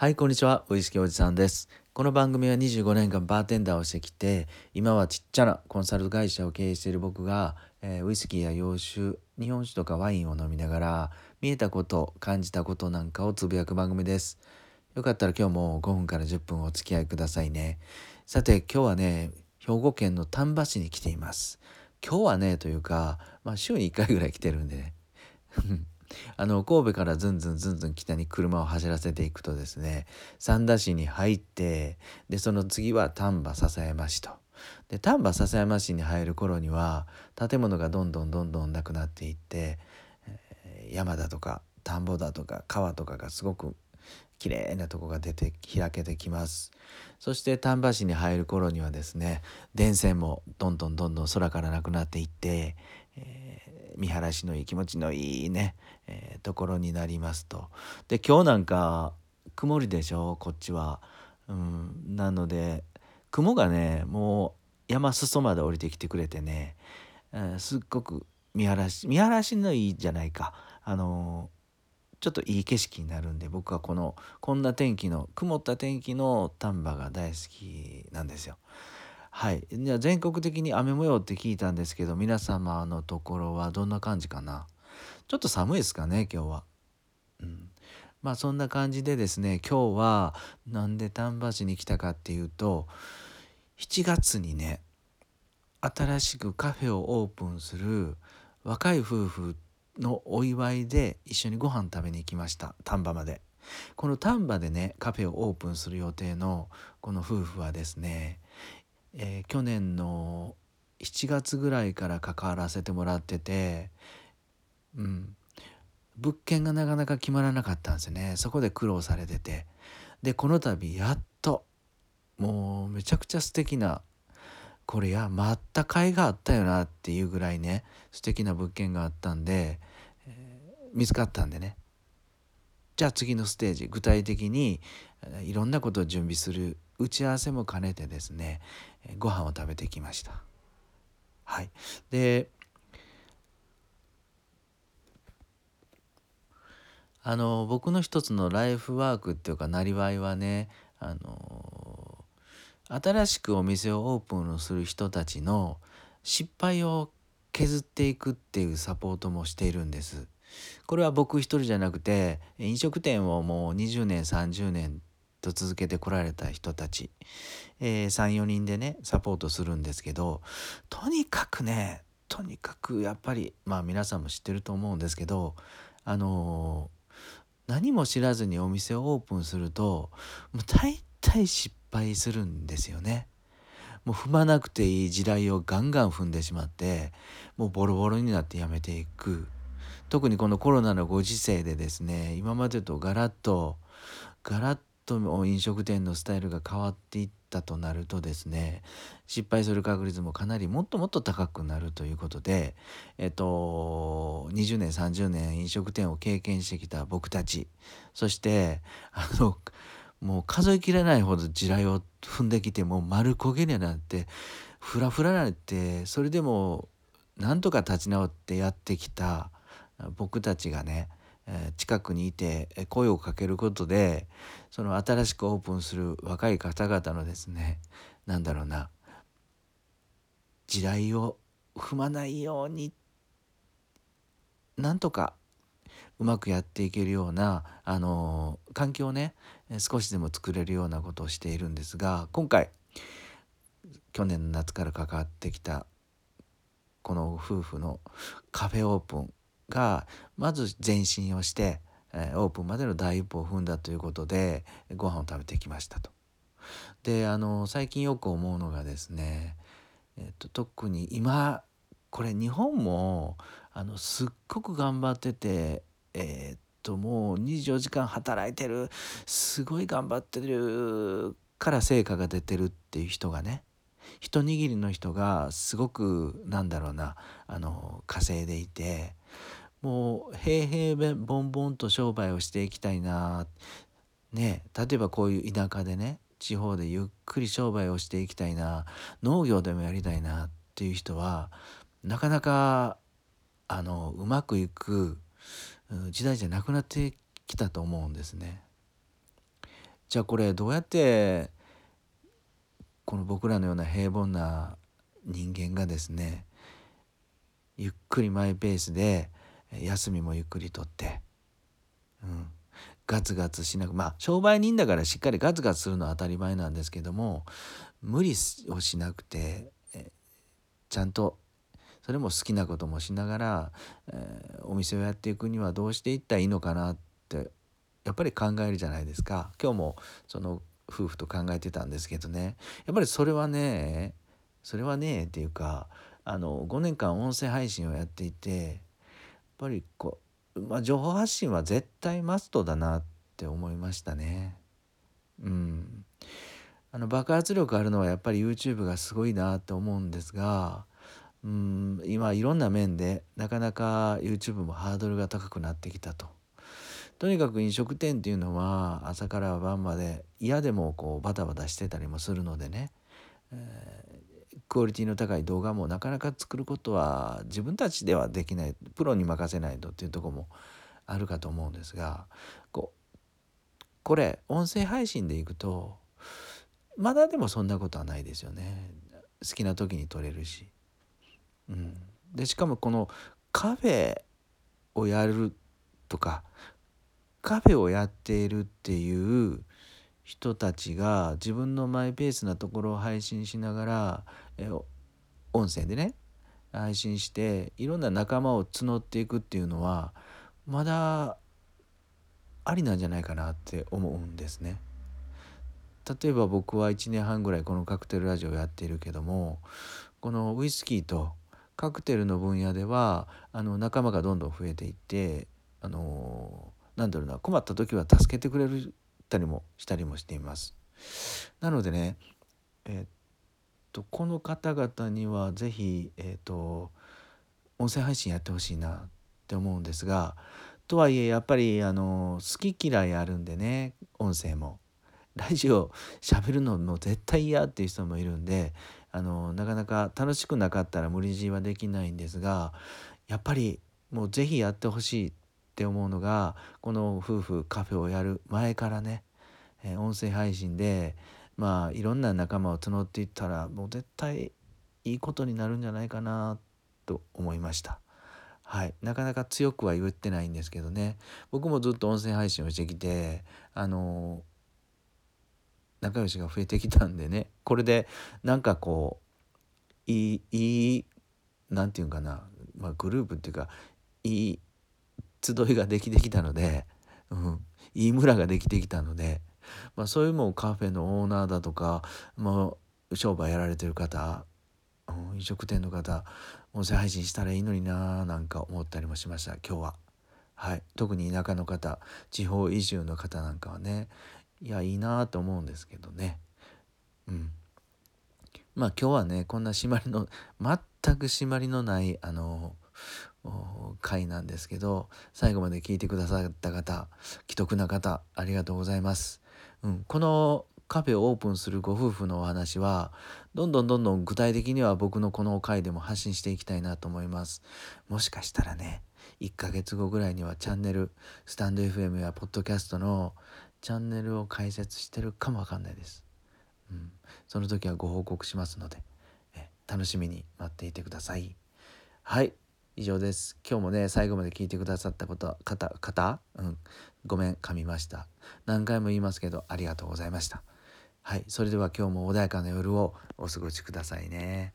はい、こんにちは。ウイスキーおじさんです。この番組は25年間バーテンダーをしてきて、今はちっちゃなコンサル会社を経営している僕が、えー、ウイスキーや洋酒、日本酒とかワインを飲みながら、見えたこと、感じたことなんかをつぶやく番組です。よかったら今日も5分から10分お付き合いくださいね。さて、今日はね、兵庫県の丹波市に来ています。今日はね、というか、まあ週に1回ぐらい来てるんでね。あの神戸からずんずんずんずん北に車を走らせていくとですね三田市に入ってでその次は丹波篠山市と。で丹波篠山市に入る頃には建物がどんどんどんどんなくなっていって、え、山だとか田んぼだとか川とかがすごく綺麗なとこが出て開けてきますそして丹波市に入る頃にはですね電線もどんどんどんどん空からなくなっていって、えー、見晴らしのいい気持ちのいいね、えー、ところになりますと。で今日なんか曇りでしょ？こっちは、うん、なので雲がねもう山裾まで降りてきてくれてね、えー、すっごく見晴らし見晴らしのいいじゃないか。あのちょっといい景色になるんで僕はこのこんな天気の曇った天気の丹波が大好きなんですよ。はい、じゃ全国的に雨模様って聞いたんですけど皆様のところはどんな感じかな？ちょっと寒いですかね今日は。うん、まあそんな感じでですね今日はなんで丹波市に来たかっていうと7月にね新しくカフェをオープンする若い夫婦のお祝いで一緒にご飯食べに行きました丹波まで。この丹波でねカフェをオープンする予定のこの夫婦はですね、えー、去年の7月ぐらいから関わらせてもらってて、うん、物件がなかなか決まらなかったんですよね。そこで苦労されてて。でこの度やっともうめちゃくちゃ素敵なこれや待った甲斐があったよなっていうぐらいね素敵な物件があったんで、えー、見つかったんでね。じゃあ次のステージ具体的にいろんなことを準備する打ち合わせも兼ねてですねご飯を食べてきました。はい、であの僕の一つのライフワークっていうかなりわいはねあの新しくお店をオープンする人たちの失敗を削っていくっていうサポートもしているんです。これは僕一人じゃなくて飲食店をもう20年30年と続けてこられた人たち、えー、34人でねサポートするんですけどとにかくねとにかくやっぱりまあ皆さんも知ってると思うんですけどあのー、何も知らずにお店をオープンするともう大体失敗するんですよね。もう踏まなくていい地雷をガンガン踏んでしまってもうボロボロになってやめていく特にこのコロナのご時世でですね今までとガラッとガラッと飲食店のスタイルが変わっていったとなるとですね失敗する確率もかなりもっともっと高くなるということでえっと20年30年飲食店を経験してきた僕たちそしてあのもう数えきれないほど地雷を踏んできてもう丸焦げになってフラフラなってそれでもなんとか立ち直ってやってきた僕たちがね近くにいて声をかけることでその新しくオープンする若い方々のですね何だろうな地雷を踏まないようになんとかうまくやっていけるようなあの環境をね少しでも作れるようなことをしているんですが今回去年の夏から関わってきたこの夫婦のカフェオープンがまず前進をして、えオープンまでの第一歩を踏んだということでご飯を食べてきましたと。であの最近よく思うのがですね、えっと、特に今これ日本もあのすっごく頑張っててえー、っともう24時間働いてるすごい頑張ってるから成果が出てるっていう人がね一握りの人がすごくなんだろうなあの稼いでいてもう平々ボンボンと商売をしていきたいな。ね例えばこういう田舎でね地方でゆっくり商売をしていきたいな。農業でもやりたいな。っていう人はなかなかあのうまくいく時代じゃなくなってきたと思うんですね。じゃあこれどうやってこの僕らのような平凡な人間がですねゆっくりマイペースで休みもゆっくりとって、うん、ガツガツしなくまあ商売人だからしっかりガツガツするのは当たり前なんですけども無理をしなくてちゃんとそれも好きなこともしながら、えー、お店をやっていくにはどうしていったらいいのかなってやっぱり考えるじゃないですか。今日もその夫婦と考えてたんですけどね。やっぱりそれはねそれはねっていうかあの5年間音声配信をやっていてぱりこう、まあ、情報発信は絶対マストだなって思いましたね。うん、あの爆発力あるのはやっぱり YouTube がすごいなって思うんですがうん今いろんな面でなかなか YouTube もハードルが高くなってきたと。とにかく飲食店っていうのは朝から晩まで嫌でもこうバタバタしてたりもするのでね、クオリティの高い動画もなかなか作ることは自分たちではできないプロに任せないとっていうとこもあるかと思うんですがここれ音声配信でいくとまだでもそんなことはないですよね好きな時に撮れるし。うん、でしかもこのカフェをやるとかカフェをやっているっていう人たちが自分のマイペースなところを配信しながらえ音声でね配信していろんな仲間を募っていくっていうのはまだありなんじゃないかなって思うんですね。例えば僕は1年半ぐらいこのカクテルラジオをやっているけどもこのウイスキーとカクテルの分野ではあの仲間がどんどん増えていってあのなんだろうな困った時は助けてくれたりもしたりもしています。なのでねえー、とこの方々には是非えー、と音声配信やってほしいなって思うんですがとはいえやっぱりあの好き嫌いあるんでね音声も。ラジオ喋るのも絶対嫌っていう人もいるんであのなかなか楽しくなかったら無理強いはできないんですがやっぱりもう是非やってほしいって思うのがこの夫婦カフェをやる前からね、音声配信でまあいろんな仲間を募っていったらもう絶対いいことになるんじゃないかなと思いました。はい、なかなか強くは言ってないんですけどね。僕もずっと音声配信をしてきてあの仲良しが増えてきたんでね。これでなんかこういいいいなんて言うかな、まあ、グループっていうかいい集いができてきたので、うん、いい村ができてきたので、まあ、そういうもんカフェのオーナーだとか、まあ、商売やられてる方、飲食店の方音声配信したらいいのにななんか思ったりもしました。今日は。はい、特に田舎の方地方移住の方なんかはねいやいいなと思うんですけどね。うん。まあ今日はねこんな締まりの全く締まりのないあの回なんですけど最後まで聞いてくださった方既得な方ありがとうございます、うん、このカフェをオープンするご夫婦のお話はどんどんどんどん具体的には僕のこの回でも発信していきたいなと思います。もしかしたらね1ヶ月後ぐらいにはチャンネルスタンド FM やポッドキャストのチャンネルを開設してるかもわかんないです、うん、その時はご報告しますので楽しみに待っていてください。はい。以上です。今日もね最後まで聞いてくださったこと方方？うん。ごめん噛みました。何回も言いますけどありがとうございました。はい。それでは今日も穏やかな夜をお過ごしくださいね。